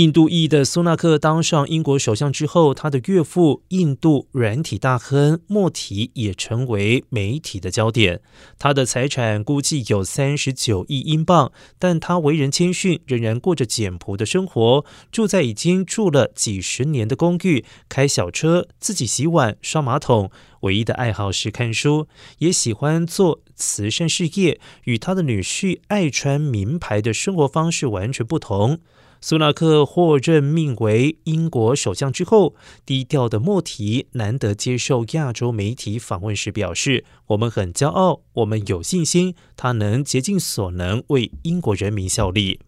印度裔的苏纳克当上英国首相之后，他的岳父印度软体大亨莫提也成为媒体的焦点。他的财产估计有三十九亿英镑，但他为人谦逊，仍然过着简朴的生活，住在已经住了几十年的公寓，开小车，自己洗碗、刷马桶。唯一的爱好是看书，也喜欢做慈善事业。与他的女婿爱穿名牌的生活方式完全不同。苏纳克获任命为英国首相之后，低调的莫提难得接受亚洲媒体访问时表示：“我们很骄傲，我们有信心，他能竭尽所能为英国人民效力。”